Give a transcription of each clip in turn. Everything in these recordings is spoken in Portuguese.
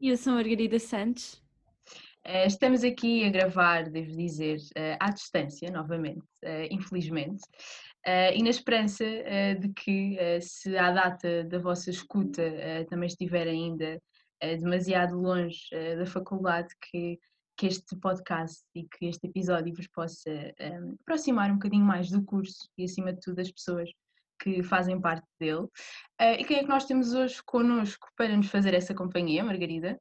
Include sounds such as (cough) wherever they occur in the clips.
E eu sou a Margarida Santos. Eh, estamos aqui a gravar, devo dizer, eh, à distância, novamente, eh, infelizmente, e na esperança de que, se à data da vossa escuta também estiver ainda demasiado longe da faculdade, que, que este podcast e que este episódio vos possa aproximar um bocadinho mais do curso e, acima de tudo, das pessoas que fazem parte dele. Uh, e quem é que nós temos hoje connosco para nos fazer essa companhia, Margarida?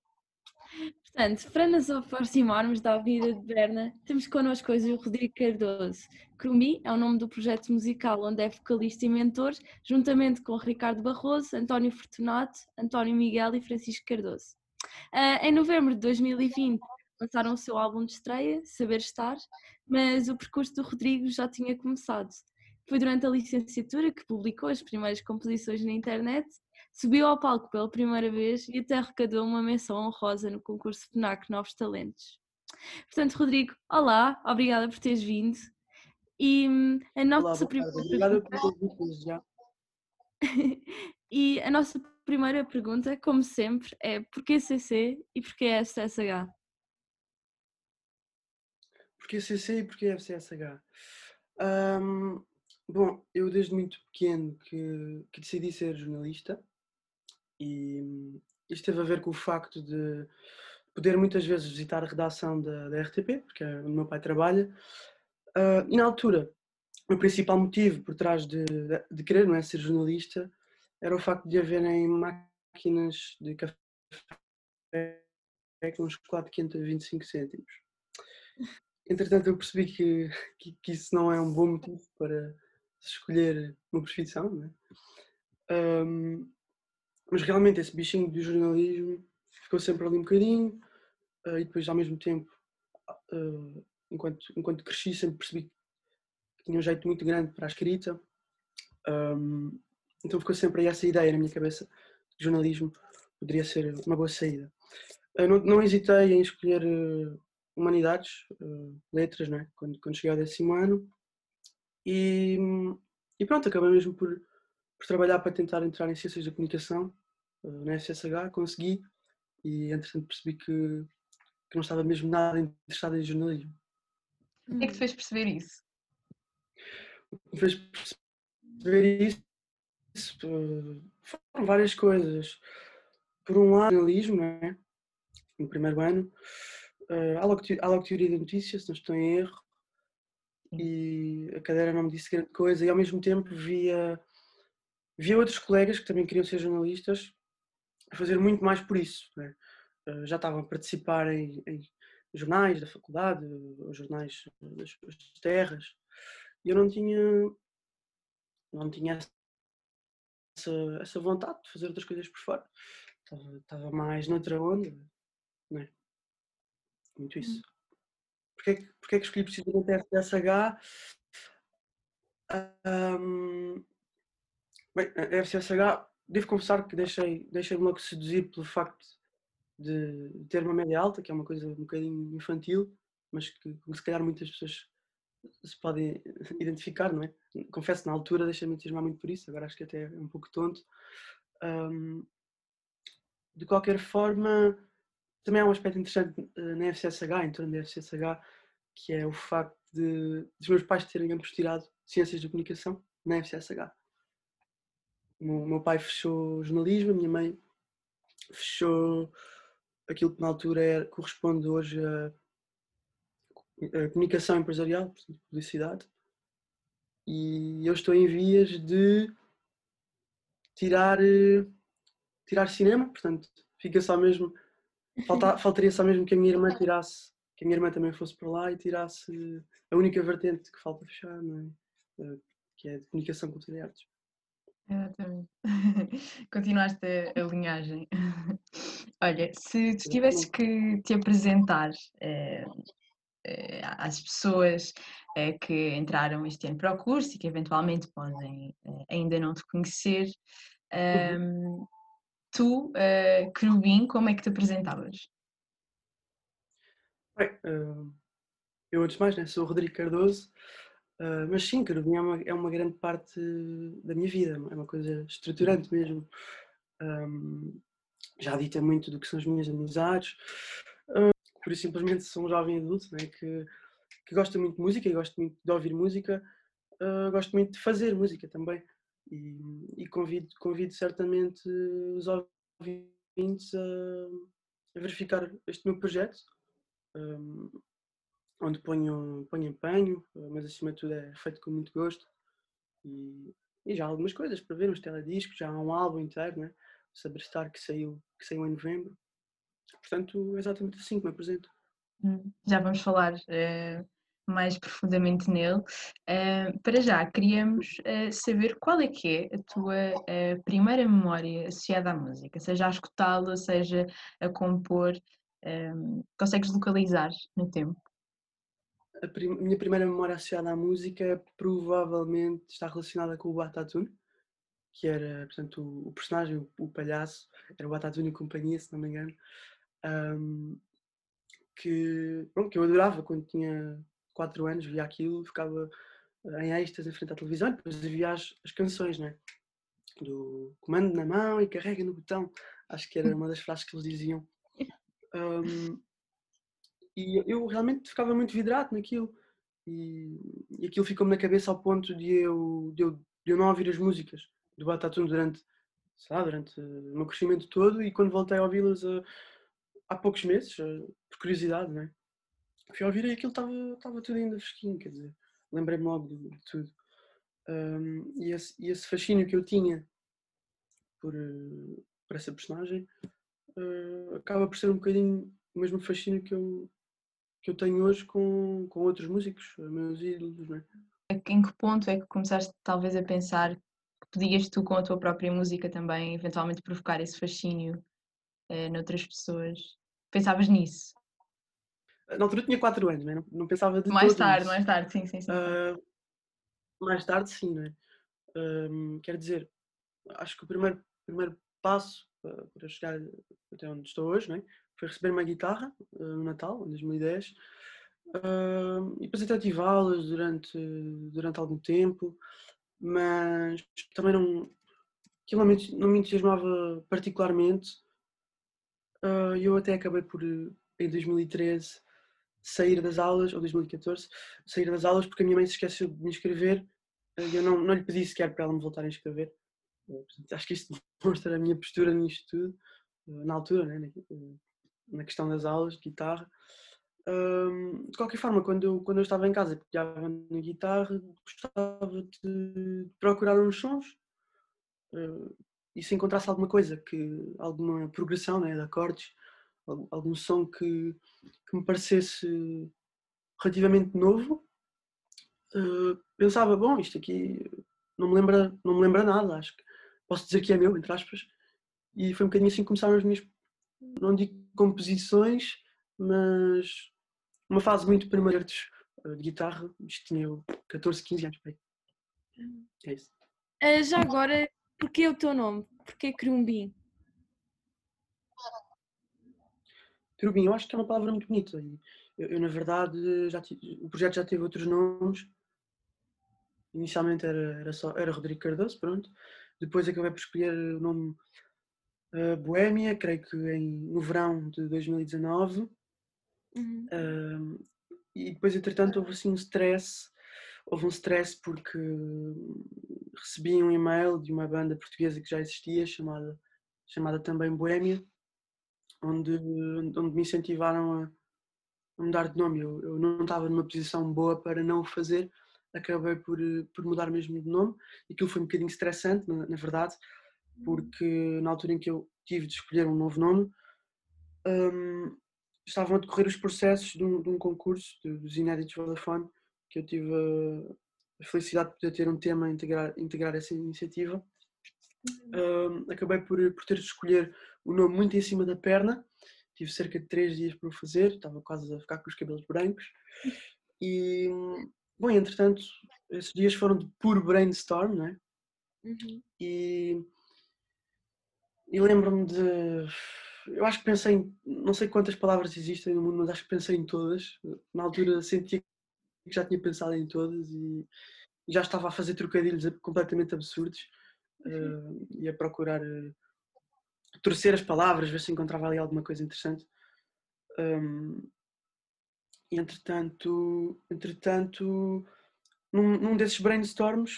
Portanto, para nos aproximarmos da Avenida de Berna, temos connosco hoje o Rodrigo Cardoso. Crumi é o nome do projeto musical onde é vocalista e mentor, juntamente com Ricardo Barroso, António Fortunato, António Miguel e Francisco Cardoso. Uh, em novembro de 2020 lançaram o seu álbum de estreia, Saber Estar, mas o percurso do Rodrigo já tinha começado. Foi durante a licenciatura que publicou as primeiras composições na internet, subiu ao palco pela primeira vez e até arrecadou uma menção honrosa no concurso FNAC Novos Talentos. Portanto, Rodrigo, olá, obrigada por teres vindo. E hum, a nossa olá, primeira Obrigada por já. (laughs) e a nossa primeira pergunta, como sempre, é porquê CC e porquê FCSH? Porquê CC e porquê FCSH? Um, Bom, eu desde muito pequeno que, que decidi ser jornalista e isto teve a ver com o facto de poder muitas vezes visitar a redação da, da RTP, porque é onde meu pai trabalha, uh, e na altura o principal motivo por trás de, de querer não é, ser jornalista era o facto de haverem máquinas de café com um chocolate quente a 25 cêntimos. Entretanto, eu percebi que, que, que isso não é um bom motivo para escolher uma profissão, né? Um, mas realmente esse bichinho do jornalismo ficou sempre ali um bocadinho uh, e depois ao mesmo tempo, uh, enquanto, enquanto cresci, sempre percebi que tinha um jeito muito grande para a escrita. Um, então ficou sempre aí essa ideia na minha cabeça que jornalismo poderia ser uma boa saída. Uh, não, não, hesitei em escolher humanidades, letras, né? quando, quando cheguei ao décimo ano e, e pronto, acabei mesmo por, por trabalhar para tentar entrar em Ciências da Comunicação, eh, na SSH, consegui e entretanto percebi que, que não estava mesmo nada interessado em jornalismo. O que é que te fez perceber isso? Me fez perceber isso eh, foram várias coisas. Por um lado, jornalismo, é? no primeiro ano, uh, há, logo, há logo teoria da notícia, se não estou em erro, e a cadeira não me disse grande coisa e ao mesmo tempo via, via outros colegas que também queriam ser jornalistas a fazer muito mais por isso. Né? Já estavam a participar em, em, jornais da faculdade, jornais das, das terras e eu não tinha não tinha essa, essa vontade de fazer outras coisas por fora. Estava, estava mais noutra onda. Né? Muito isso. Porque, que, porque é que escolhi precisamente a FCSH? Um, bem, a FCSH, devo confessar que deixei, deixei-me logo seduzir pelo facto de ter uma média alta, que é uma coisa um bocadinho infantil, mas que, que se calhar muitas pessoas se podem (laughs) identificar, não é? Confesso na altura deixei-me entusiasmar muito por isso, agora acho que até é um pouco tonto. Um, de qualquer forma, também há um aspecto interessante eh, na FCSH, em torno da FCSH, que é o facto de, dos meus pais terem ambos tirado Ciências da Comunicação na FCSH. O meu, pai fechou jornalismo, a minha mãe fechou aquilo que na altura era, corresponde hoje a, a comunicação empresarial, portanto, publicidade. E eu estou em vias de tirar, eh, tirar cinema, portanto, fica só mesmo Falta, (laughs) faltaria só mesmo que a minha irmã tirasse, que a minha irmã também fosse para lá e tirasse a única vertente que falta fechar, não é? Eh, que é de comunicação, cultura e artes. Exatamente. (laughs) Continuaste a, a linhagem. (laughs) Olha, se tu tivesses que te apresentar eh, eh, às pessoas eh, que entraram este ano para o curso e que eventualmente podem ainda não te conhecer, uhum. Ehm, tu, Querubim, como é que te apresentavas? Bem, uh, eu antes de mais né, sou o Rodrigo Cardoso, uh, mas sim, Querubim é uma, é uma grande parte da minha vida, é uma coisa estruturante mesmo. Um, já dita muito do que são as minhas amizades. Por isso, simplesmente, sou um jovem adulto né, que, que gosta muito de música e gosto muito de ouvir música. Gosto muito de fazer música também. E, e convido, convido certamente os ouvintes a, a verificar este meu projeto, um, onde ponho, ponho empenho, mas acima de tudo é feito com muito gosto. E, e já há algumas coisas para ver, uns telediscos, já há um álbum inteiro, né? Saberstar que saiu, que saiu em novembro. Portanto, é exatamente assim que me apresento. Hum, já vamos falar uh, mais profundamente nele. Uh, para já, queríamos uh, saber qual é que é a tua primeira memória associada à música, seja a escutá-la, seja a compor. Consegues localizar no tempo? A prim minha primeira memória associada à música provavelmente está relacionada com o Batatune, que era, portanto, o, o personagem, o, o, palhaço, era o Batatune e companhia, se não me engano, um, que, que eu adorava quando tinha 4 anos, via aquilo, ficava em êxtase em frente à televisão, depois havia as, as canções, né? Do comando na mão e carrega no botão, acho que era uma das frases que eles diziam. Um, e eu realmente ficava muito vidrado naquilo. E, e aquilo ficou-me na cabeça ao ponto de eu, de eu, de eu não ouvir as músicas do Batatune durante, lá, durante o meu crescimento todo e quando voltei a ouvi-las uh, há poucos meses, uh, por curiosidade, né? fui ouvir e aquilo estava tudo ainda fresquinho, quer dizer, lembrei-me logo de, de tudo. Um, e, esse, e, esse, fascínio que eu tinha por, por essa personagem acaba por ser um bocadinho o mesmo fascínio que eu, que eu tenho hoje com, com outros músicos, meus ídolos. Não é? Em que ponto é que começaste talvez a pensar que podias tu com a tua própria música também eventualmente provocar esse fascínio eh, noutras pessoas? Pensavas nisso? Na altura tinha 4 anos, não, não pensava de Mais tarde, mais tarde, sim, sim, sim. Uh, mais tarde, sim, não é? Uh, quer dizer, acho que o primeiro, primeiro passo para chegar até onde estou hoje, não é? foi receber uma guitarra uh, no Natal, em 2010, uh, e depois até tive aulas durante, durante algum tempo, mas também não, aquilo não me, entusiasmava particularmente. Uh, eu até acabei por, em 2013, sair das aulas, ou 2014, sair das aulas porque a minha mãe se esqueceu de me inscrever e eu não, não lhe pedi sequer para ela me voltar a inscrever. Acho que isto (laughs) demonstra a minha postura nisto tudo, na altura, né? na questão das aulas de guitarra. De qualquer forma, quando eu, quando eu estava em casa e pegava na guitarra, gostava de procurar uns sons uh, e se encontrasse alguma coisa, que, alguma progressão né, de acordes, algum som que, que me parecesse relativamente novo, pensava, bom, isto aqui não me, lembra, não me lembra nada, acho que posso dizer que é meu, entre aspas, e foi um bocadinho assim que começaram as minhas não digo composições, mas uma fase muito primeira de, eh, guitarra, isto tinha 14, 15 anos. É isso. Uh, já agora, porquê o teu nome? Porquê Crumbim? Crumbim, eu acho que é uma palavra muito bonita. Eu, eu na verdade, já o projeto já teve outros nomes. Inicialmente era, era, só, era Rodrigo Cardoso, pronto. Depois acabei por escolher o nome uh, Boémia, creio que em, no verão de 2019. Uhum. Uh, e depois, entretanto, houve assim um stress. Houve um stress porque recebi um e-mail de uma banda portuguesa que já existia, chamada, chamada também Boémia, onde, onde me incentivaram a, a mudar de nome. Eu, eu, não estava numa posição boa para não o fazer, acabei por, por mudar mesmo de nome. E aquilo foi um bocadinho estressante, na, na verdade, porque na altura em que eu tive de escolher um novo nome, um, estavam a decorrer os processos de um, de um concurso dos Inéditos Vodafone, que eu tive a, a, felicidade de poder ter um tema a integrar, integrar essa iniciativa. Um, acabei por, por ter de escolher o nome muito em cima da perna, tive cerca de três dias para o fazer, estava quase a ficar com os cabelos brancos. E, bom, entretanto, esses dias foram de puro brainstorm, né? Uhum. E e lembro-me de. Eu acho que pensei em. Não sei quantas palavras existem no mundo, mas acho que pensei em todas. Na altura sentia que já tinha pensado em todas e já estava a fazer trocadilhos completamente absurdos uh, e a procurar uh, torcer as palavras, ver se encontrava ali alguma coisa interessante. Um, entretanto, entretanto num, num desses brainstorms,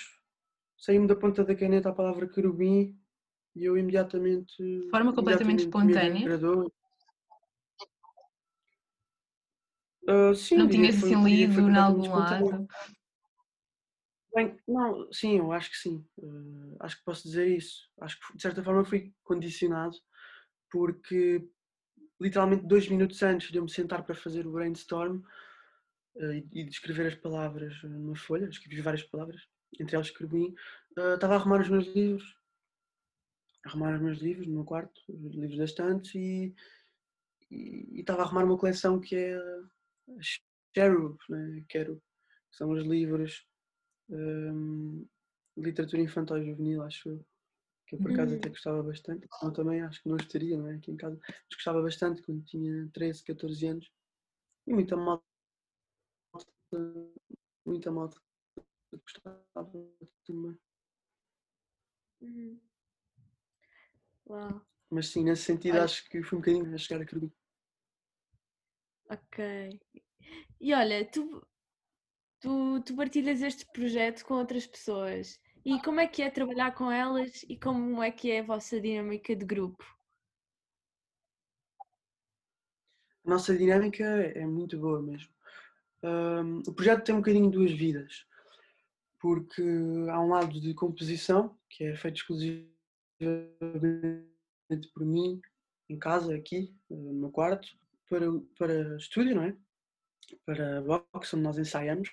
saiu-me da ponta da caneta a palavra querubim e eu imediatamente. De forma completamente espontânea. Uh, sim, não tinhas assim lido em algum lado? Bem, não, sim, eu acho que sim. Uh, acho que posso dizer isso. Acho que de certa forma fui condicionado porque literalmente dois minutos antes de eu me sentar para fazer o brainstorm uh, e, e de escrever as palavras numa folha, escrevi várias palavras, entre elas escrevi, uh, estava a arrumar os meus livros, arrumar os meus livros no meu quarto, os livros da estante e, estava a arrumar uma coleção que é a Cherub, né? Quero, que são os livros um, literatura infantil e juvenil, acho eu. Que eu por acaso até uhum. gostava bastante. Eu também acho que não estaria, não é? Aqui em casa. Mas gostava bastante quando tinha 13, 14 anos. E muita malta. Muita malta gostava também. Uhum. Uau. Mas sim, nesse sentido olha. acho que foi um bocadinho a chegar a Carbi. Ok. E olha, tu tu, tu partilhas este projeto com outras pessoas. E como é que é trabalhar com elas e como é que é a vossa dinâmica de grupo? A nossa dinâmica é muito boa mesmo. Um, o projeto tem um bocadinho duas vidas, porque há um lado de composição, que é feito exclusivamente por mim, em casa, aqui, no meu quarto, para, para estúdio, não é? Para box, onde nós ensaiamos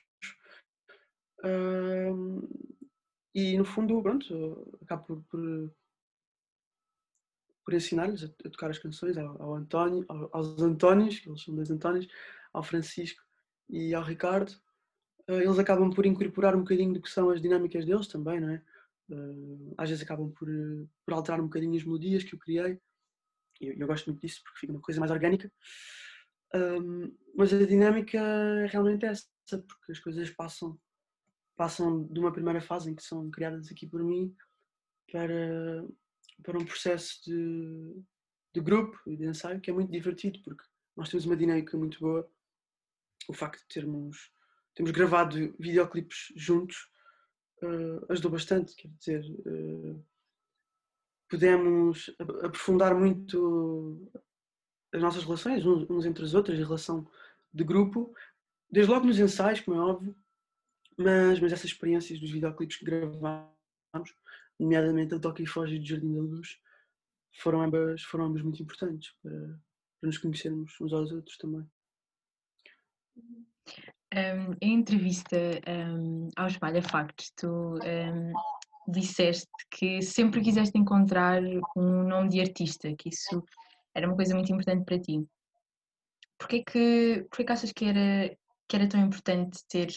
e no fundo, pronto, acabo por, por, por ensinar-lhes a, a, tocar as canções ao, ao António, ao, aos Antónios, que eles são dois Antónios, ao Francisco e ao Ricardo. Uh, eles acabam por incorporar um bocadinho do que são as dinâmicas deles também, não é? Uh, às vezes acabam por, por alterar um bocadinho as melodias que eu criei. Eu, eu, gosto muito disso porque fica uma coisa mais orgânica. Um, mas a dinâmica é realmente essa, porque as coisas passam passam de uma primeira fase em que são criadas aqui por mim para, para um processo de, de grupo e de ensaio que é muito divertido porque nós temos uma dinâmica muito boa. O facto de termos, termos gravado videoclipes juntos uh, ajudou bastante, quer dizer, uh, pudemos aprofundar muito as nossas relações uns, entre os outros, a relação de grupo, desde logo nos ensaios, como é óbvio, mas, mas essas experiências dos videoclipes que gravámos, nomeadamente a Toque e Foge de Jardim da Luz, foram ambas, foram ambas muito importantes para, para nos conhecermos uns aos outros também. Um, em entrevista um, ao Espalha Factos, tu um, disseste que sempre quiseste encontrar um nome de artista, que isso era uma coisa muito importante para ti. Porquê que, porquê que achas que era, que era tão importante ter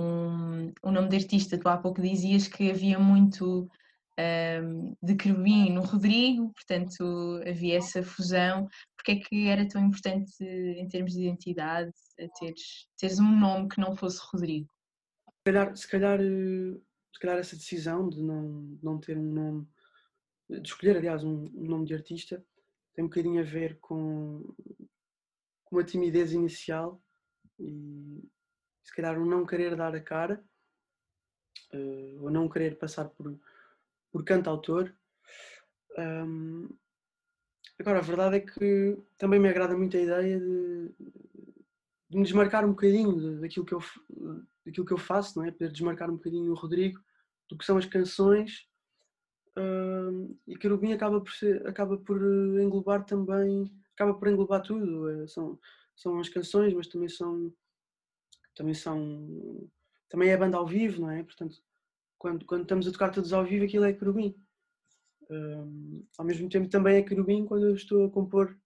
um, nome de artista. Tu há pouco dizias que havia muito um, de Querubim no Rodrigo, portanto havia essa fusão. Porque é que era tão importante em termos de identidade teres, teres um nome que não fosse Rodrigo? Se calhar, se calhar, se calhar essa decisão de não, não ter um nome, de escolher aliás um, um nome de artista, tem um bocadinho a ver com, com uma timidez inicial e se calhar o não querer dar a cara, uh, ou não querer passar por, por cantautor. Um, agora, a verdade é que também me agrada muito a ideia de, de me desmarcar um bocadinho daquilo que, eu, daquilo que eu faço, não é? Poder desmarcar um bocadinho o Rodrigo do que são as canções. Um, e Querubim acaba por, ser, acaba por englobar também, acaba por englobar tudo. É, são, são as canções, mas também são também são. Também é banda ao vivo, não é? Portanto, quando, quando estamos a tocar todos ao vivo, aquilo é querubim. Um, ao mesmo tempo, também é querubim quando eu estou a compor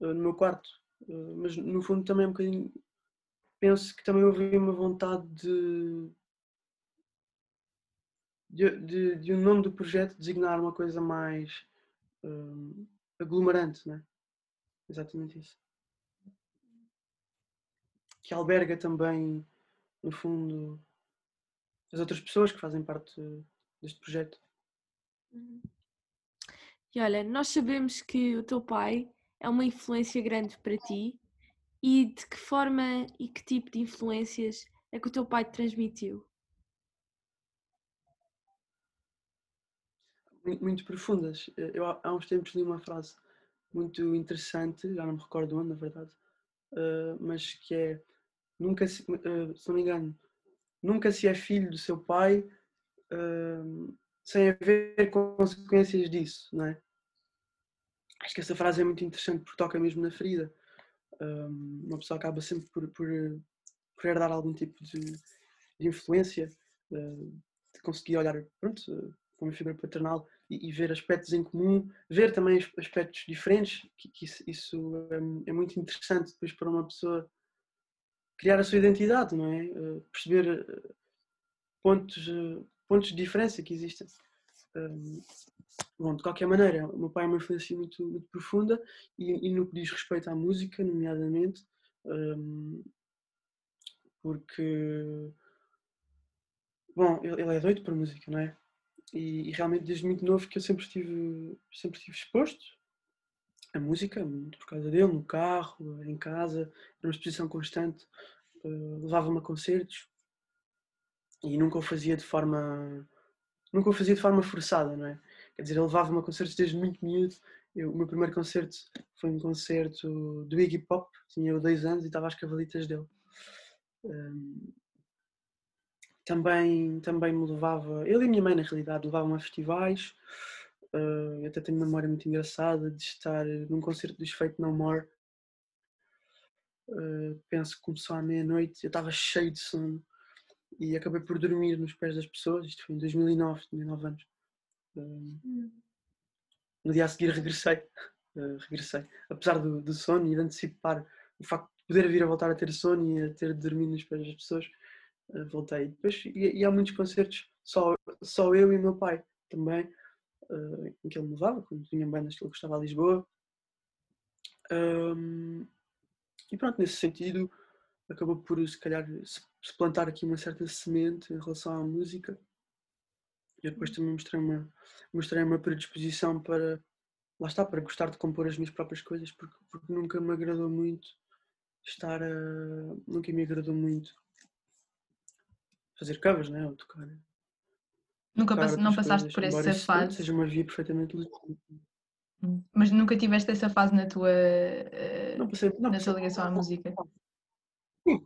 uh, no meu quarto. Uh, mas no fundo, também é um bocadinho. Penso que também houve uma vontade de. De, de, de um nome do projeto designar uma coisa mais um, aglomerante, não é? Exatamente isso que alberga também, no fundo, as outras pessoas que fazem parte deste projeto. Uhum. E olha, nós sabemos que o teu pai é uma influência grande para ti e de que forma e que tipo de influências é que o teu pai te transmitiu? Muito, profundas. Eu há uns tempos li uma frase muito interessante, já não me recordo onde, na verdade, uh, mas que é nunca se, uh, se não me engano, nunca se é filho do seu pai uh, sem haver consequências disso, não é? Acho que essa frase é muito interessante porque toca mesmo na ferida. uma pessoa acaba sempre por, por, por herdar algum tipo de, de influência, de conseguir olhar pronto, com uma figura paternal e, e, ver aspectos em comum, ver também aspectos diferentes, que, que isso, isso é, é, muito interessante depois para uma pessoa criar a sua identidade, não é? Uh, perceber pontos, uh, pontos de diferença que existem. Um, bom, de qualquer maneira, o meu pai é uma influência muito, muito profunda e, e, no que diz respeito à música, nomeadamente, um, porque, bom, ele, ele é doido para música, não é? E, e, realmente desde muito novo que eu sempre estive, sempre estive exposto à música, por causa dele, no carro, em casa, era uma exposição constante, uh, levava-me a concertos e nunca o fazia de forma nunca o fazia de forma forçada, não é? Quer dizer, ele levava-me a concertos desde muito miúdo. Eu, o meu primeiro concerto foi um concerto do Iggy Pop, tinha eu 10 anos e estava às cavalitas dele. Um, também, também me levava, ele e a minha mãe na realidade levavam a festivais, eu até tenho uma memória muito engraçada de estar num concerto dos Fate No More, uh, penso que começou à meia-noite, eu estava cheio de sono e acabei por dormir nos pés das pessoas, isto foi em 2009, tinha 9 anos. Uh, no dia a seguir regressei, (laughs) regressei, apesar do, do sono e de antecipar o facto de poder vir a voltar a ter sono e a ter de dormir nos pés das pessoas, eh, voltei. Depois, e, e, há muitos concertos, só, só eu e meu pai também, uh, em que ele me levava, quando tinha bandas que ele gostava a Lisboa. Um, e pronto, nesse sentido, acabou por se calhar se plantar aqui uma certa semente em relação à música. E depois também mostrei uma, mostrei uma predisposição para, lá está, para gostar de compor as minhas próprias coisas, porque, porque nunca me agradou muito estar a. Nunca me agradou muito fazer covers, né? Ou tocar. Nunca não passaste coisas, por essa fase? Seja uma via perfeitamente legítima. Hum. Mas nunca tiveste essa fase na tua, uh, não passei, não, na tua ligação à música? Sim,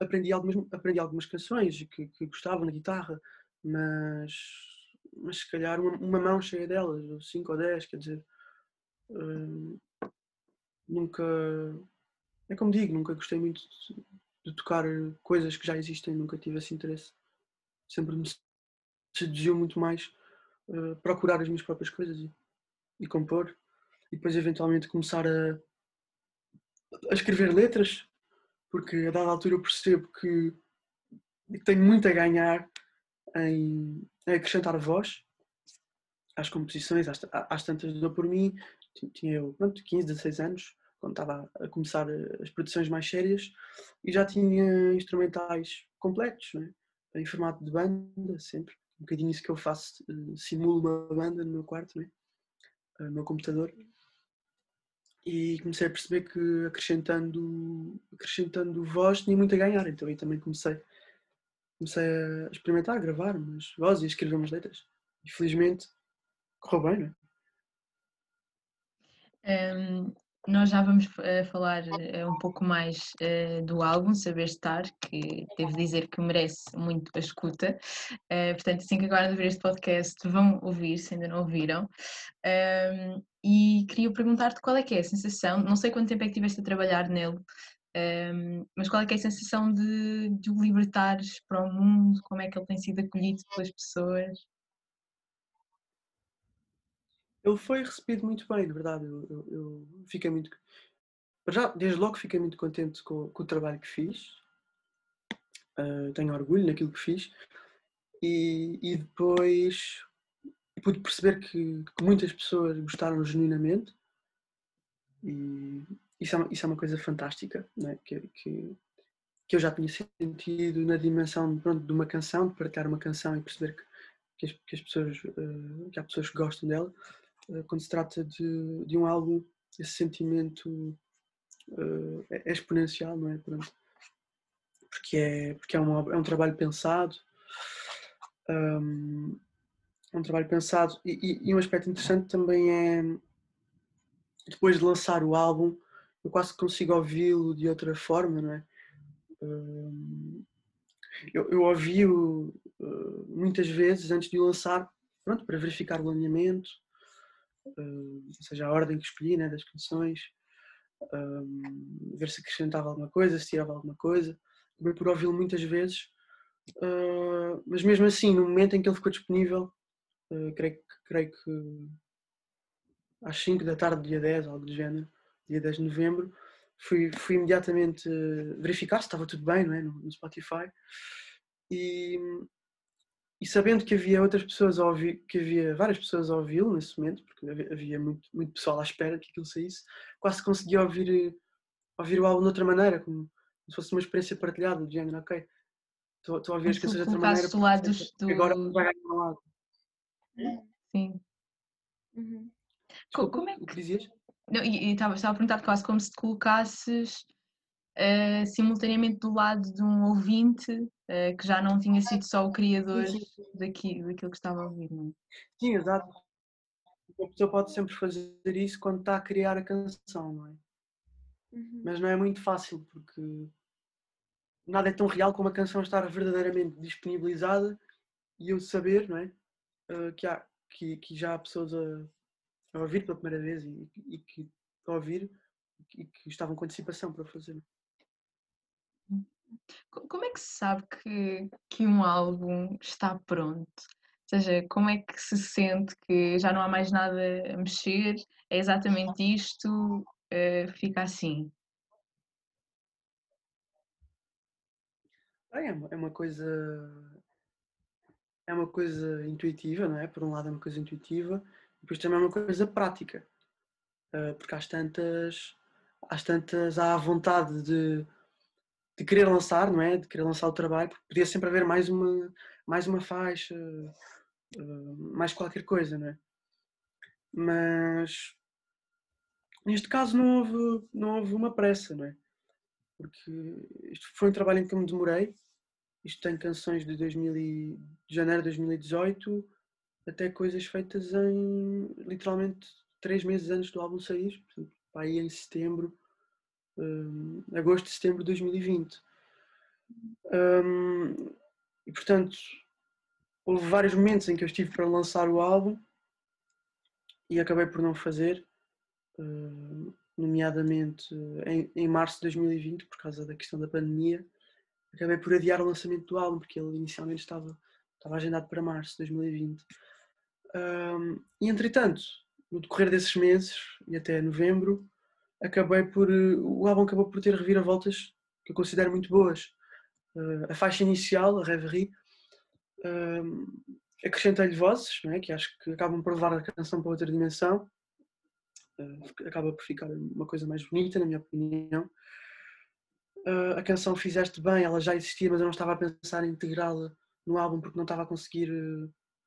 aprendi algumas, aprendi algumas canções que, que gostava na guitarra, mas, mas se calhar uma, uma mão cheia delas, ou cinco ou dez, quer dizer, uh, nunca, é como digo, nunca gostei muito de, de tocar coisas que já existem, nunca tive esse interesse. Sempre me seduziu muito mais uh, procurar as minhas próprias coisas e, e, compor. E depois, eventualmente, começar a, a escrever letras, porque a dada altura eu percebo que, que tenho muito a ganhar em, em acrescentar voz às composições, às, às tantas dou por mim. Tinha eu pronto, 15, 16 anos quando estava a começar eh, as produções mais sérias, e já tinha instrumentais completos, né? em formato de banda, sempre. Um bocadinho isso que eu faço, eh, simulo uma banda no meu quarto, né? No meu computador. E comecei a perceber que acrescentando, acrescentando voz tinha muito a ganhar, então aí também comecei, comecei a experimentar, a gravar umas vozes e escrever umas letras. E felizmente correu bem, não é? Um, nós já vamos uh, falar uh, um pouco mais uh, do álbum Saber Estar, que devo dizer que merece muito a escuta. portanto, assim que agora de ver este podcast, vão ouvir, se ainda não ouviram. Um, e queria perguntar-te qual é que é a sensação, não sei quanto tempo é que tiveste a trabalhar nele, um, mas qual é que é a sensação de, de o libertares para o mundo, como é que ele tem sido acolhido pelas pessoas? Ele foi recebido muito bem, de verdade. Eu, eu, eu fiquei muito. Já, desde logo fiquei muito contente com, com o trabalho que fiz. Uh, tenho orgulho naquilo que fiz. E, e depois pude perceber que, que, muitas pessoas gostaram genuinamente. E isso é uma, isso é uma coisa fantástica, né? que, que, que eu já tinha sentido na dimensão pronto, de uma canção, de partilhar uma canção e perceber que, que, as, que as pessoas, uh, que há pessoas que gostam dela quando se trata de, de um álbum, esse sentimento uh, é exponencial, não é? Pronto. Porque é, porque é, um, é um trabalho pensado, um, é um trabalho pensado e, e, e, um aspecto interessante também é depois de lançar o álbum eu quase consigo ouvi-lo de outra forma, não é? Um, eu, eu ouvi-o uh, muitas vezes antes de o lançar, pronto, para verificar o alinhamento, uh, ou seja, a ordem que escolhi né, das canções, um, ver se acrescentava alguma coisa, se tirava alguma coisa. Acabei por ouvi-lo muitas vezes, uh, mas mesmo assim, no momento em que ele ficou disponível, creio, creio que às 5 da tarde, dia 10, algo do género, dia 10 de novembro, fui, fui imediatamente verificar se estava tudo bem não é? no, no Spotify e, e sabendo que havia outras pessoas a ouvir, que havia várias pessoas a ouvi-lo nesse momento, porque havia muito, muito pessoal à espera que aquilo saísse, quase conseguia ouvir, ouvir o álbum de outra maneira, como se fosse uma experiência partilhada, de género, ok, estou, a ouvir as canções de outra maneira, do lado do... agora vai ganhar um lado. Sim. Uhum. Desculpa, como é que... O que dizias? Não, e estava a perguntar quase como se te colocasses uh, simultaneamente do lado de um ouvinte uh, que já não tinha sido só o criador sim, sim. Daqui, daquilo que estava a ouvir, não é? Sim, exato. A pessoa pode sempre fazer isso quando está a criar a canção, não é? Uhum. Mas não é muito fácil porque nada é tão real como a canção estar verdadeiramente disponibilizada e eu saber, não é? Uh, que, há, que, que já há pessoas a, a ouvir pela primeira vez e, e que a ouvir e que estavam com antecipação para fazer. Como é que se sabe que, que um álbum está pronto? Ou seja, como é que se sente que já não há mais nada a mexer? É exatamente isto? Uh, fica assim? É uma, é uma coisa é uma coisa intuitiva, não é? Por um lado é uma coisa intuitiva, depois também é uma coisa prática, uh, porque às tantas às tantas há a vontade de de querer lançar, não é? De querer lançar o trabalho, porque podia sempre haver mais uma, mais uma faixa, uh, mais qualquer coisa, não é? Mas neste caso não houve, não houve uma pressa, não é? Porque isto foi um trabalho em que eu me demorei. Isto tem canções de, 2000 e, de janeiro de 2018 até coisas feitas em literalmente três meses antes do álbum sair, portanto, aí em setembro um, agosto setembro de 2020. Um, e portanto, houve vários momentos em que eu estive para lançar o álbum e acabei por não fazer, uh, nomeadamente em, em, março de 2020, por causa da questão da pandemia. Acabei por adiar o lançamento do álbum, porque ele inicialmente estava, estava agendado para março de 2020. Um, e entretanto, no decorrer desses meses e até novembro, acabei por. Eh, o álbum acabou por ter reviravoltas que eu considero muito boas. Uh, a faixa inicial, a Reverie, uh, acrescentei-lhe vozes, é? que acho que acabam por levar a canção para outra dimensão. Uh, acaba por ficar uma coisa mais bonita, na minha opinião. a canção Fizeste Bem, ela já existia, mas eu não estava a pensar em integrá-la no álbum porque não estava a conseguir,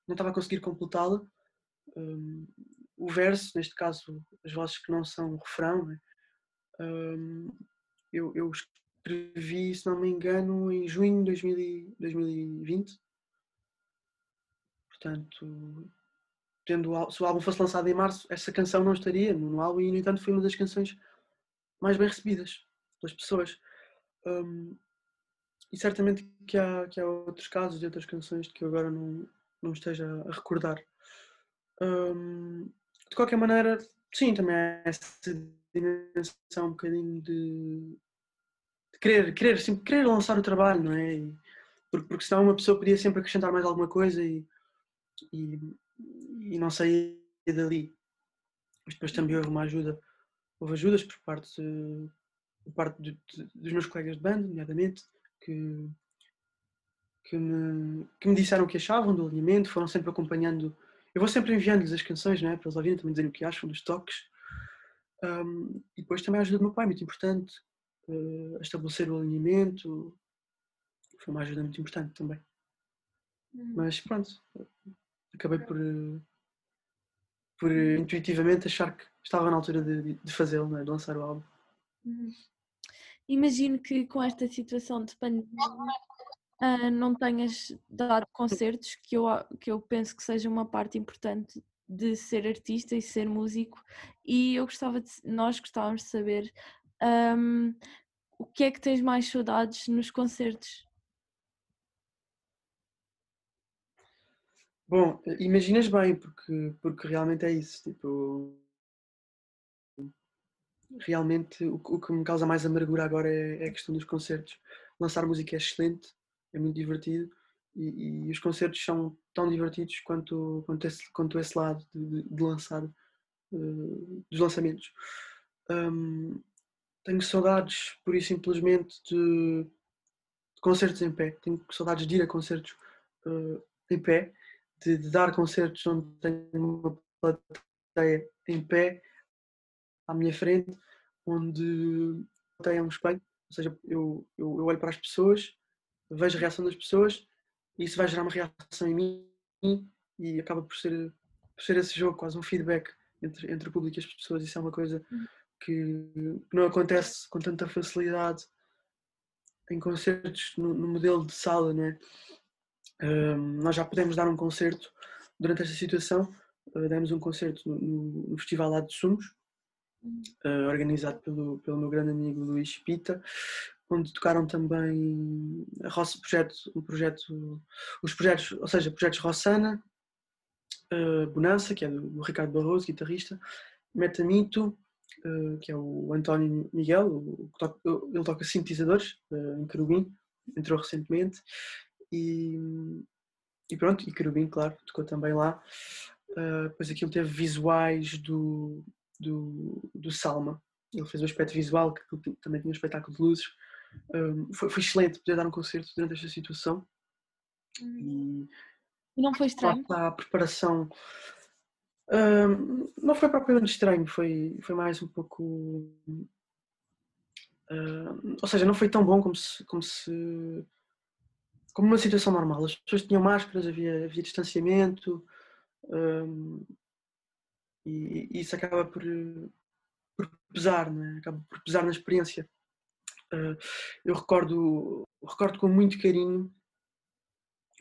não estava a conseguir completá-la o verso, neste caso as vozes que não são refrão, né? um, eu, eu, escrevi, se não me engano, em junho de 2020. Portanto, tendo, se o álbum fosse lançado em março, essa canção não estaria no, álbum e, no entanto, foi uma das canções mais bem recebidas pelas pessoas. Um, e certamente que há, que há outros casos de outras canções que eu agora não, não esteja a recordar. Um, de qualquer maneira, sim, também há essa dimensão um bocadinho de, de querer, querer, sim, querer lançar o trabalho, não é? E, porque, porque senão uma pessoa podia sempre acrescentar mais alguma coisa e, e, e não sair dali. Mas depois também houve uma ajuda, houve ajudas por parte, por parte de, de, dos meus colegas de banda, nomeadamente, que, que, me, que me disseram o que achavam do alinhamento, foram sempre acompanhando eu vou sempre enviando-lhes as canções, né, para eles ouvirem, também dizerem o que acham dos toques. Um, e depois também a ajuda do meu pai, muito importante, uh, a estabelecer o alinhamento. Foi uma ajuda muito importante também. Uhum. Mas pronto, acabei por, por intuitivamente achar que estava na altura de, de fazê-lo, né? de lançar o álbum. Uhum. Imagino que com esta situação de pandemia uh, não tenhas dado concertos, que eu, que eu penso que seja uma parte importante de ser artista e ser músico, e eu gostava de, nós gostávamos de saber um, o que é que tens mais saudades nos concertos? Bom, imaginas bem, porque, porque realmente é isso. Tipo, realmente o, o que me causa mais amargura agora é, é, a questão dos concertos. Lançar música é excelente, é muito divertido e, e os concertos são tão divertidos quanto, quanto, esse, quanto esse lado de, de lançar uh, dos lançamentos. Um, tenho saudades, por isso simplesmente, de, de, concertos em pé. Tenho saudades de ir a concertos uh, em pé, de, de, dar concertos onde tenho uma plateia em pé à minha frente, onde tem um espelho, ou seja, eu, eu, eu, olho para as pessoas, vejo a reação das pessoas e isso vai gerar uma reação em mim e acaba por ser, por ser esse jogo, quase um feedback entre, entre o público e as pessoas. Isso é uma coisa uhum que, não acontece com tanta facilidade em concertos no, no modelo de sala, não é? Um, nós já podemos dar um concerto durante esta situação, uh, demos um concerto no, no Festival lá de Sumos, uh, organizado pelo, pelo meu grande amigo Luís Pita, onde tocaram também Roça Projeto, um projeto, os projetos, ou seja, projetos Rossana, uh, Bonança, que é do, do Ricardo Barroso, guitarrista, Metamito, uh, que é o António Miguel, ele toca sintetizadores uh, em Querubim, entrou recentemente e, e pronto, e Querubim, claro, tocou também lá. Uh, depois aquilo teve visuais do, do, do Salma, ele fez o aspecto visual, que também tinha um espetáculo de luzes. Um, foi, foi, excelente poder dar um concerto durante esta situação. Hum. E não foi estranho? A preparação não foi propriamente estranho, foi, foi mais um pouco. Uh, ou seja, não foi tão bom como se, como se. como uma situação normal. As pessoas tinham máscaras, havia, havia distanciamento um, e, e, isso acaba por, por pesar, né? acaba por pesar na experiência. Uh, eu recordo, recordo com muito carinho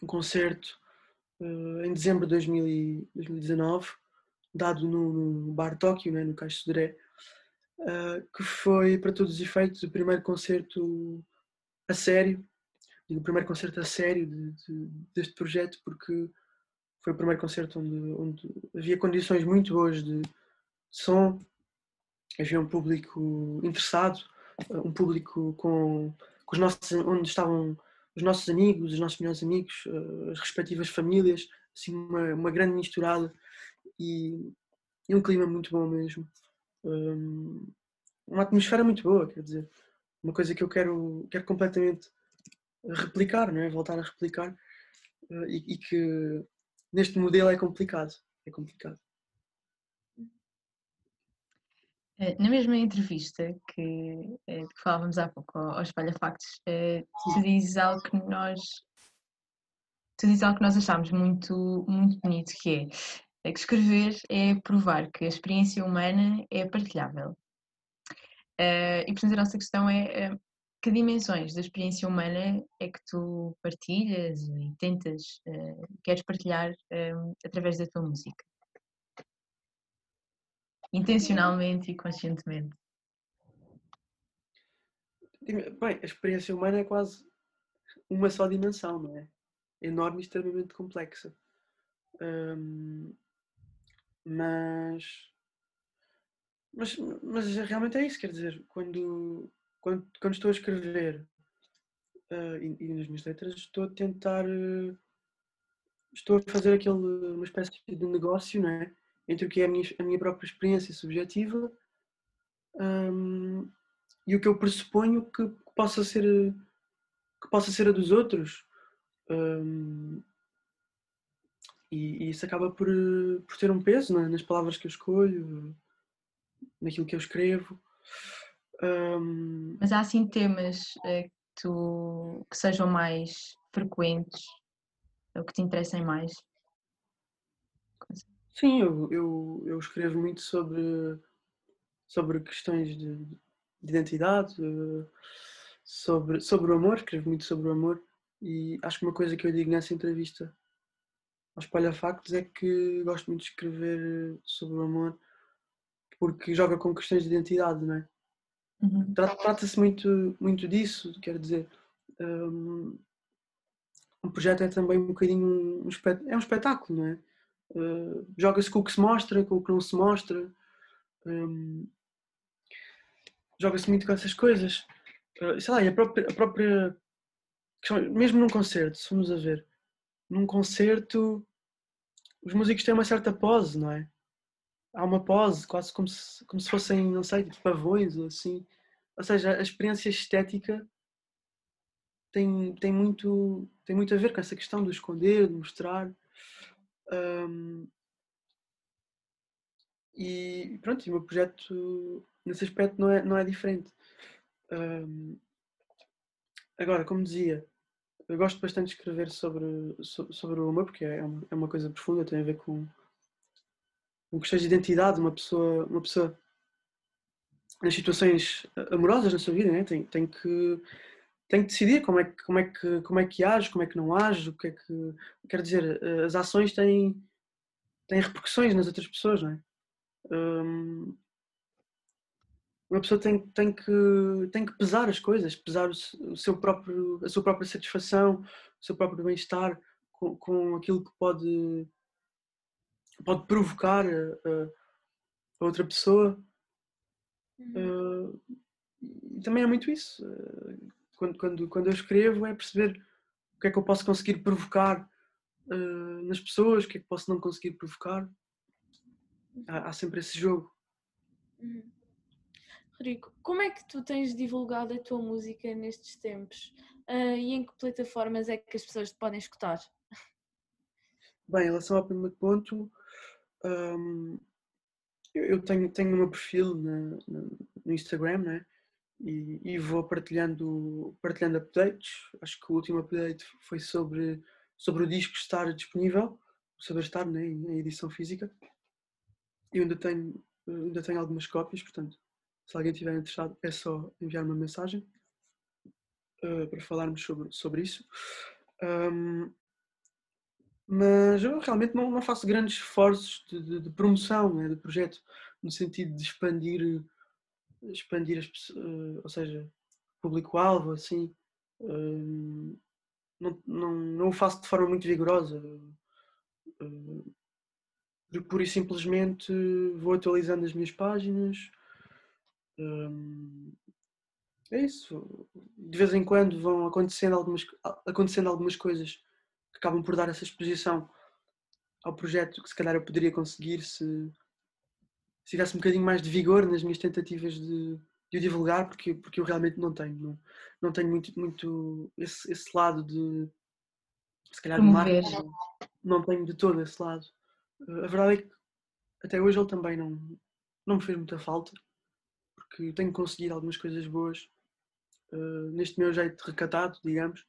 um concerto uh, em dezembro de 2019 dado no, Bar Tóquio, né, no Caixo Sodré, uh, que foi, para todos os efeitos, o primeiro concerto a sério, o primeiro concerto a sério de, de, deste projeto, porque foi o primeiro concerto onde, onde havia condições muito boas de som, havia um público interessado, um público com, com os nossos, onde estavam os nossos amigos, os nossos melhores amigos, ah, as respectivas famílias, assim uma, uma grande misturada e, e um clima muito bom mesmo. Um, uma atmosfera muito boa, quer dizer, uma coisa que eu quero, quero completamente replicar, não é? voltar a replicar uh, e, e, que neste modelo é complicado. É complicado. Na mesma entrevista que, eh, que falávamos há pouco ao Espalha Factos, tu dizes algo que nós tu dizes algo que nós achámos muito, muito bonito, que é é que escrever é provar que a experiência humana é partilhável. E portanto a nossa questão é que dimensões da experiência humana é que tu partilhas e tentas, queres partilhar através da tua música? Intencionalmente e conscientemente. Bem, a experiência humana é quase uma só dimensão, não é? Enorme e extremamente complexa. Um, mas, mas, mas realmente é isso, quer dizer, quando, quando, quando estou a escrever uh, e, e, nas minhas letras, estou a tentar. Uh, estou a fazer aquele, uma espécie de negócio né, entre o que é a minha, a minha própria experiência subjetiva um, e o que eu pressuponho que, possa ser que possa ser a dos outros. Um, e, e, isso acaba por, por ter um peso né? nas palavras que eu escolho, naquilo que eu escrevo. Um... Mas há assim temas eh, que, tu, que sejam mais frequentes, ou que te interessem mais? Sim, eu, eu, eu escrevo muito sobre, sobre questões de, de identidade, eh, sobre, sobre o amor, escrevo muito sobre o amor e acho que uma coisa que eu digo nessa entrevista ao Espalha Factos é que gosto muito de escrever sobre o amor porque joga com questões de identidade, não é? Uhum. Trata-se muito, muito disso, quer dizer, um, um projeto é também um bocadinho um, é um espetáculo, não é? Uh, joga-se com o que se mostra, com o que não se mostra, um, joga-se muito com essas coisas. Uh, sei lá, a própria, a própria mesmo num concerto, se formos a ver, num concerto os músicos têm uma certa pose, não é? Há uma pose, quase como se, como se fossem, não sei, tipo pavões ou assim. Ou seja, a experiência estética tem, tem, muito, tem muito a ver com essa questão do esconder, de mostrar. Um, e pronto, o meu projeto nesse aspecto não é, não é diferente. Um, agora, como dizia, eu gosto bastante de escrever sobre, sobre o amor, porque é uma, é uma coisa profunda, tem a ver com, com questões de identidade, uma pessoa, uma pessoa nas situações amorosas na sua vida, né? tem, tem que tem que decidir como é que, como é que, como é que age, como é que não age, o que é que. Quer dizer, eh, as ações têm, têm repercussões nas outras pessoas, não é? Um, uma pessoa tem, tem, que, tem que pesar as coisas, pesar o, seu próprio, a sua própria satisfação, o seu próprio bem-estar com, com aquilo que pode, pode provocar a, a outra pessoa. Uhum. Uh, e também é muito isso. Uh, quando, quando, quando eu escrevo é perceber o que é que eu posso conseguir provocar uh, nas pessoas, o que é que posso não conseguir provocar. Há, há sempre esse jogo. Uhum. Rodrigo, como é que tu tens divulgado a tua música nestes tempos? Uh, e em que plataformas é que as pessoas te podem escutar? Bem, em relação ao primeiro ponto, um, eu tenho, tenho o meu perfil na, no Instagram, né? E, e, vou partilhando, partilhando updates. Acho que o último update foi sobre, sobre o disco estar disponível, sobre estar né, em edição física. Eu ainda tenho, ainda tenho algumas cópias, portanto, se alguém estiver interessado, é só enviar uma mensagem uh, para falarmos sobre, sobre isso. Um, mas eu realmente não, não faço grandes esforços de, de, de promoção né, do projeto, no sentido de expandir expandir as pessoas, eh, ou seja, público-alvo, assim, eh, não, não, não o faço de forma muito vigorosa. Eh, Pura e simplesmente vou atualizando as minhas páginas. É isso. De vez em quando vão acontecendo algumas, acontecendo algumas coisas que acabam por dar essa exposição ao projeto que se calhar eu poderia conseguir se, se tivesse um bocadinho mais de vigor nas minhas tentativas de, de o divulgar, porque, porque eu realmente não tenho. Não, não tenho muito, muito esse, esse lado de. Se calhar, de marketing. Não tenho de todo esse lado. A verdade é que até hoje ele também não, não me fez muita falta, porque tenho conseguido algumas coisas boas uh, neste meu jeito recatado, digamos.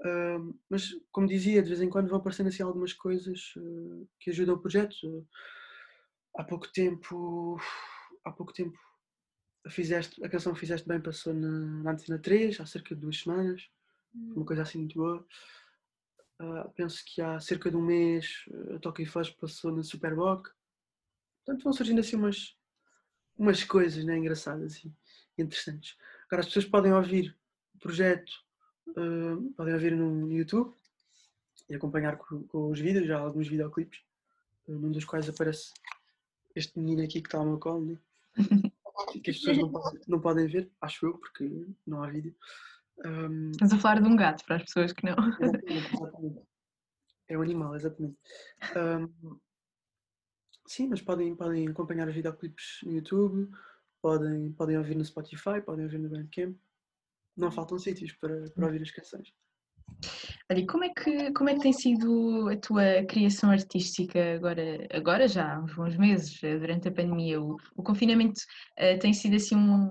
Uh, mas, como dizia, de vez em quando vão aparecendo assim algumas coisas uh, que ajudam o projeto há pouco tempo, há pouco tempo fizeste, a canção Fizeste Bem passou na, na Antena 3, há cerca de duas semanas, uma hum. coisa assim muito boa. Uh, penso que há cerca de um mês a Toca e Faz passou na Superboc. Portanto, vão surgindo assim umas, umas coisas né, engraçadas e interessantes. Agora, as pessoas podem ouvir o projeto, uh, podem ouvir no YouTube e acompanhar com, com os vídeos, já há alguns videoclipes, uh, num dos quais aparece este menino aqui que está ao meu colo, né? (laughs) que as pessoas não podem, não podem, ver, acho eu, porque não há vídeo. Um... Estás a falar de um gato para as pessoas que não. Exatamente. É um animal, exatamente. Um... Sim, mas podem, podem acompanhar os videoclipes no YouTube, podem, podem ouvir no Spotify, podem ouvir no Bandcamp. Não faltam sítios para, para ouvir as canções. Olha, como é, que, como é que tem sido a tua criação artística agora, agora já, há uns bons meses, eh, durante a pandemia? O, o confinamento uh, tem sido assim um,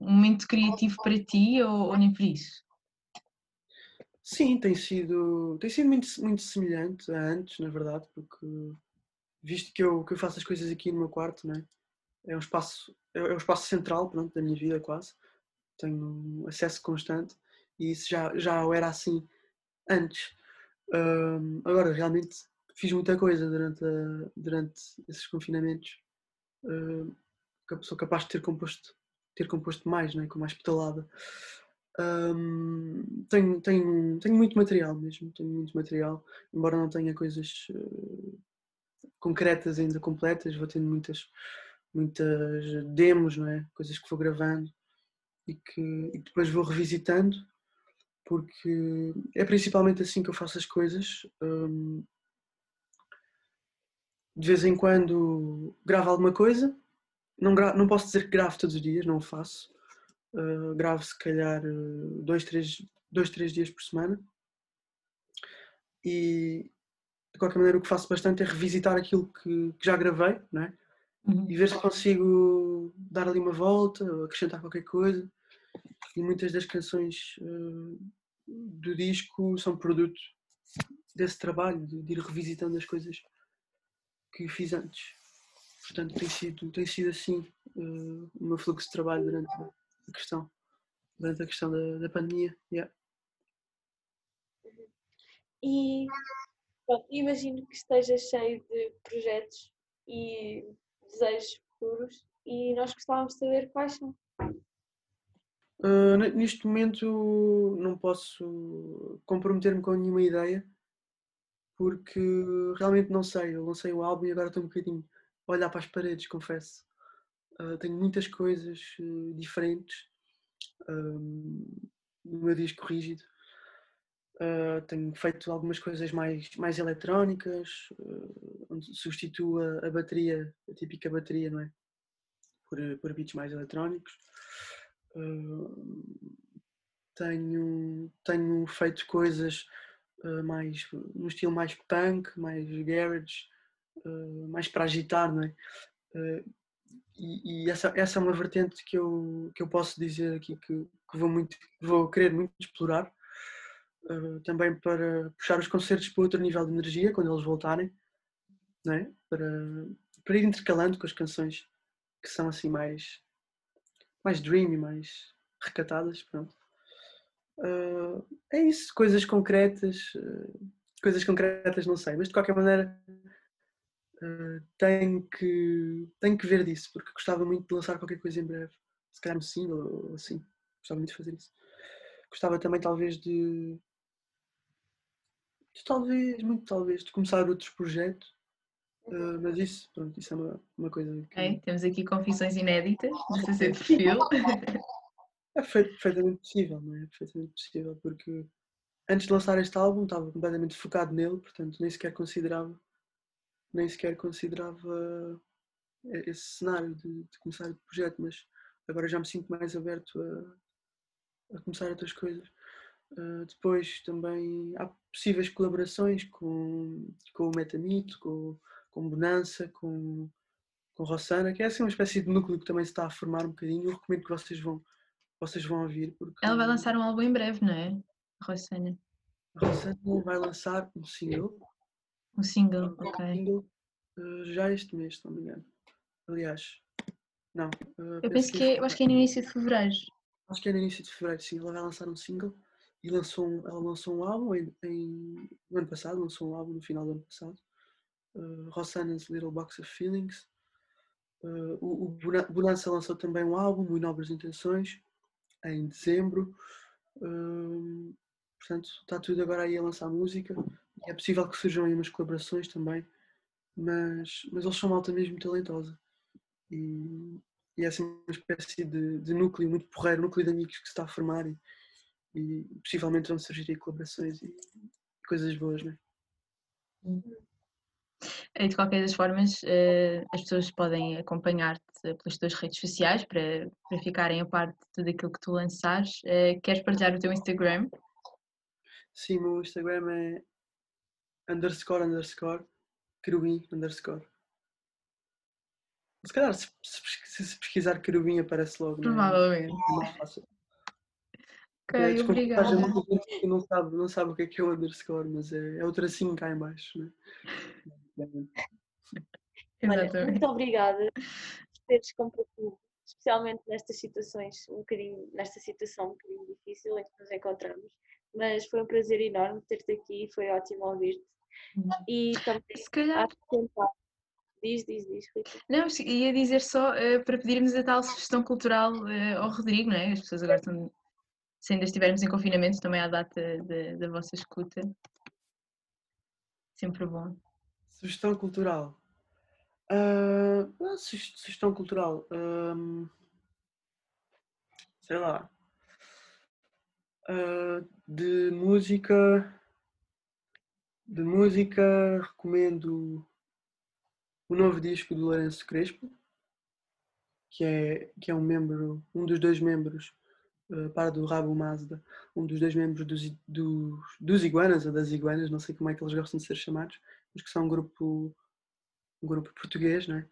um, momento criativo para ti ou, ou, nem por isso? Sim, tem sido, tem sido muito, muito semelhante a antes, na verdade, porque visto que eu, que eu faço as coisas aqui no meu quarto, né? é um espaço é, é um espaço central pronto, da minha vida quase. Tenho acesso constante e isso já, já era assim antes. Um, agora, realmente fiz muita coisa durante, a, durante esses confinamentos. Uh, sou capaz de ter composto, ter composto mais, né? com mais pedalada. Um, tenho, tenho, tenho muito material mesmo, tenho muito material, embora não tenha coisas uh, concretas ainda completas, vou tendo muitas, muitas demos, não é? coisas que vou gravando e que, e depois vou revisitando, porque é principalmente assim que eu faço as coisas. Um, de vez em quando gravo alguma coisa, não, não posso dizer que gravo todos os dias, não o faço. Uh, gravo se calhar dois três, dois, três dias por semana. E de qualquer maneira o que faço bastante é revisitar aquilo que, que já gravei, não é? uhum. e ver se consigo dar ali uma volta, acrescentar qualquer coisa. E muitas das canções uh, do disco são produto desse trabalho, de, ir revisitando as coisas que fiz antes. Portanto, tem sido, tem sido assim uh, o meu fluxo de trabalho durante a questão, durante a questão da, da pandemia. Yeah. E pronto, imagino que esteja cheio de projetos e desejos futuros e nós gostávamos de saber quais são. Uh, neste momento não posso comprometer-me com nenhuma ideia porque realmente não sei. Eu lancei o álbum e agora estou um bocadinho a olhar para as paredes, confesso. Uh, tenho muitas coisas uh, diferentes no meu disco rígido tenho feito algumas coisas mais, mais eletrónicas, onde substituo a, a, bateria, a típica bateria, não é? Por, por beats mais eletrónicos. Uh, tenho, tenho feito coisas mais no estilo mais punk, mais garage, mais para agitar, não é? E, e, essa, essa é uma vertente que eu, que eu posso dizer aqui que, que vou, muito, vou querer muito explorar uh, também para puxar os concertos para outro nível de energia quando eles voltarem, é? para, para ir intercalando com as canções que são assim mais, mais dreamy, mais recatadas. Pronto. Uh, é isso, coisas concretas, uh, coisas concretas não sei, mas de qualquer maneira uh, tenho, que, tenho que ver disso, porque gostava muito de lançar qualquer coisa em breve, se calhar um single ou assim, gostava muito de fazer isso. Gostava também talvez de talvez, muito talvez, de começar outros projetos. Uh, mas isso, pronto, isso é uma, uma coisa que... Okay, temos aqui confissões inéditas no de perfil. É perfeitamente possível, não é? Perfeitamente possível, porque antes de lançar este álbum estava completamente focado nele, portanto nem sequer considerava nem sequer considerava esse cenário de, de começar o projeto, mas agora já me sinto mais aberto a, a começar outras coisas. Uh, depois também há possíveis colaborações com, com o Metamito, com, com Bonança, com, com Rossana, que é assim uma espécie de núcleo que também se está a formar um bocadinho. Eu recomendo que vocês vão, vocês vão ouvir. Porque... Ela vai lançar um álbum em breve, não é? Rossana. Rossana vai lançar um single. Um single, um ok. Single, uh, já este mês, se não me engano. Aliás, não. Uh, eu penso que, que é, eu acho que é no início de fevereiro. Acho que é no início de fevereiro, sim. Ela vai lançar um single e lançou um, ela lançou um álbum em, em, no ano passado, lançou um álbum no final do ano passado, uh, Rossana's Little Box of Feelings. Uh, o, o Bonança lançou também um álbum, Muito Nobres Intenções, em dezembro. Uh, portanto, está tudo agora aí a lançar música. É possível que surjam aí umas colaborações também, mas, mas eles são malta mesmo talentosa. E, e é assim uma espécie de, de núcleo muito porreiro, núcleo de amigos que se está a formar. E, e possivelmente vão surgir colaborações e coisas boas, não é? (laughs) De qualquer das formas, eh, as pessoas podem acompanhar-te pelas tuas redes sociais para, para ficarem a parte de tudo aquilo que tu lançares. Eh, queres partilhar o teu Instagram? Sim, o meu Instagram é underscore underscore querubim underscore. Se calhar se, se pesquisar querubim aparece logo. Provavelmente. Não é? Ok, é, obrigada. que não sabe, não sabe o que é que é o underscore, mas é, é o tracinho cá em baixo. Né? (laughs) Olha, Exatamente. muito obrigada por teres compartilhado, especialmente nestas situações, um bocadinho, nesta situação um bocadinho difícil em que nos encontramos. Mas foi um prazer enorme ter-te aqui, foi ótimo ouvir-te. E também Se calhar, acrescentar. Diz, diz, diz, Rita. não, ia dizer só eh, para pedirmos a tal sugestão cultural eh, ao Rodrigo, não é? As pessoas agora estão, se ainda estivermos em confinamento, também à data da- da vossa escuta. Sempre bom. Sugestão cultural. Su- sugestão cultural. ahm, sei lá. Ah, de música. De música recomendo o novo disco do Lourenço Crespo, que é, que é um membro, um dos dois membros, ah, para do Rabo Mazda, um dos dois membros dos, dos, dos Iguanas, ou das Iguanas, não sei como é que eles gostam de ser chamados, mas que são um grupo um grupo português, né?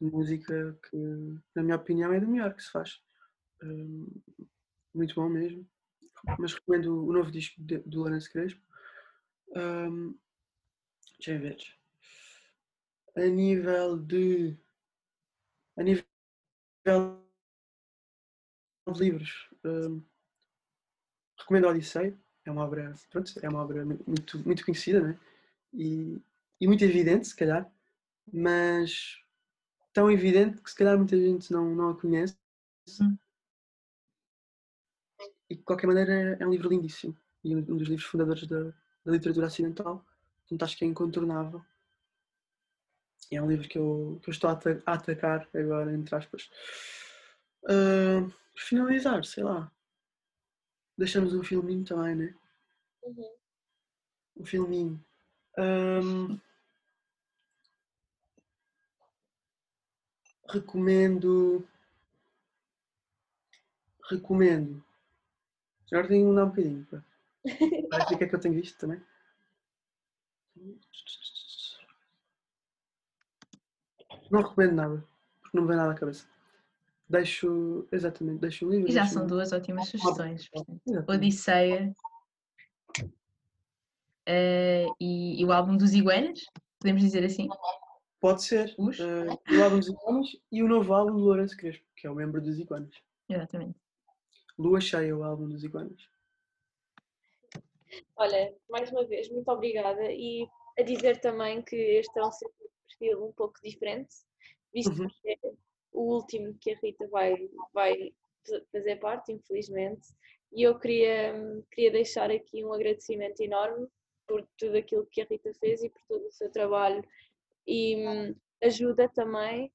de música que, na minha opinião, é do melhor que se faz. Hum, muito bom mesmo. Mas recomendo o novo disco do Lourenço Crespo. Hum, deixa eu ver. A nível de. A nível de livros, hum, recomendo a Odisseia. É uma obra, pronto, é uma obra muito, muito conhecida né? e, e muito evidente, se calhar mas tão evidente que se calhar muita gente não, não a conhece. Hum. E de qualquer maneira é um livro lindíssimo e um um dos livros fundadores da, da literatura ocidental, portanto acho que é incontornável. E é um livro que eu, que eu estou a, a atacar agora, entre aspas. Ah, por finalizar, sei lá. Deixamos um filminho também, né? Um filminho. Ahm, recomendo. Recomendo. Tenho que mudar um bocadinho. (laughs) ver o que é que eu tenho visto também. Não recomendo nada, porque não me vem nada à cabeça. Deixo. Exatamente, deixo o livro. E já são duas ótimas sugestões. Exatamente. Odisseia eh, e, e o álbum dos Iguanas, podemos dizer assim? Pode ser. Os? eh, o álbum dos Iguanas e o novo álbum do Lourenço Crespo, que é o membro dos Iguanas. Exatamente. Lua Cheia, o álbum dos Iguanas. Olha, mais uma vez, muito obrigada e a dizer também que este é um perfil um pouco diferente, visto Uhum. que é o último que a Rita vai, vai fazer parte, infelizmente, e eu queria, queria deixar aqui um agradecimento enorme por tudo aquilo que a Rita fez e por todo o seu trabalho e hum, ajuda também.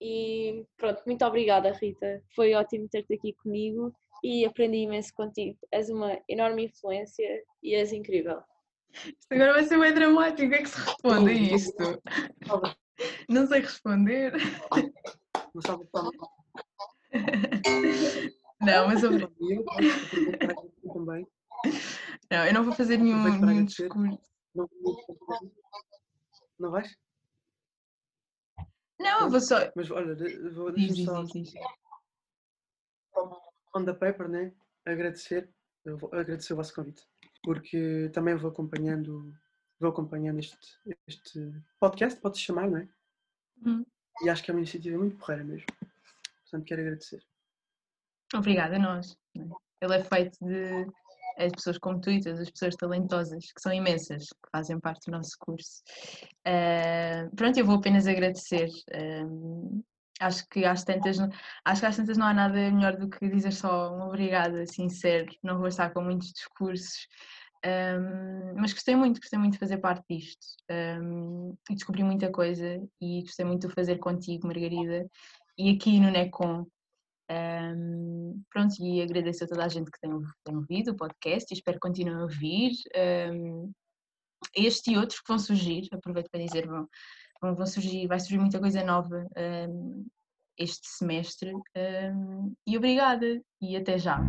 E pronto, muito obrigada, Rita. Foi ótimo ter-te aqui comigo e aprendi imenso contigo. És uma enorme influência e és incrível. Isto agora vai ser bem dramático. O que é que se responde a isto? Não sei responder. Não mas eu, não, eu não vou fazer nenhum, nenhum discurso. Não, não vais? Não, eu vou só. Mas olha, vou Diz, deixa-me diz, só diz, diz. on the paper, né? Agradecer, eu vou agradecer o vosso convite, porque também vou acompanhando, vou acompanhando este, este podcast, pode-se chamar, não é? Uhum. E acho que é uma iniciativa muito porreira mesmo. Portanto, quero agradecer. Obrigada a nós. é? Ele é feito de as pessoas como tu e todas as pessoas talentosas, que são imensas, que fazem parte do nosso curso. Ah, pronto, eu vou apenas agradecer. Ah, acho que às tantas, acho que às tantas não há nada melhor do que dizer só um obrigada sincero, não vou estar com muitos discursos. Ah, mas gostei muito, gostei muito de fazer parte disto Ah, e descobri muita coisa e gostei muito de fazer contigo, Margarida, e aqui no NECOM. Um, pronto, e agradeço a toda a gente que tem, tem ouvido o podcast e espero que continuem a ouvir. Um, este e outros que vão surgir, aproveito para dizer, vão, vão, vão surgir, vai surgir muita coisa nova um, este semestre. E obrigada e até já.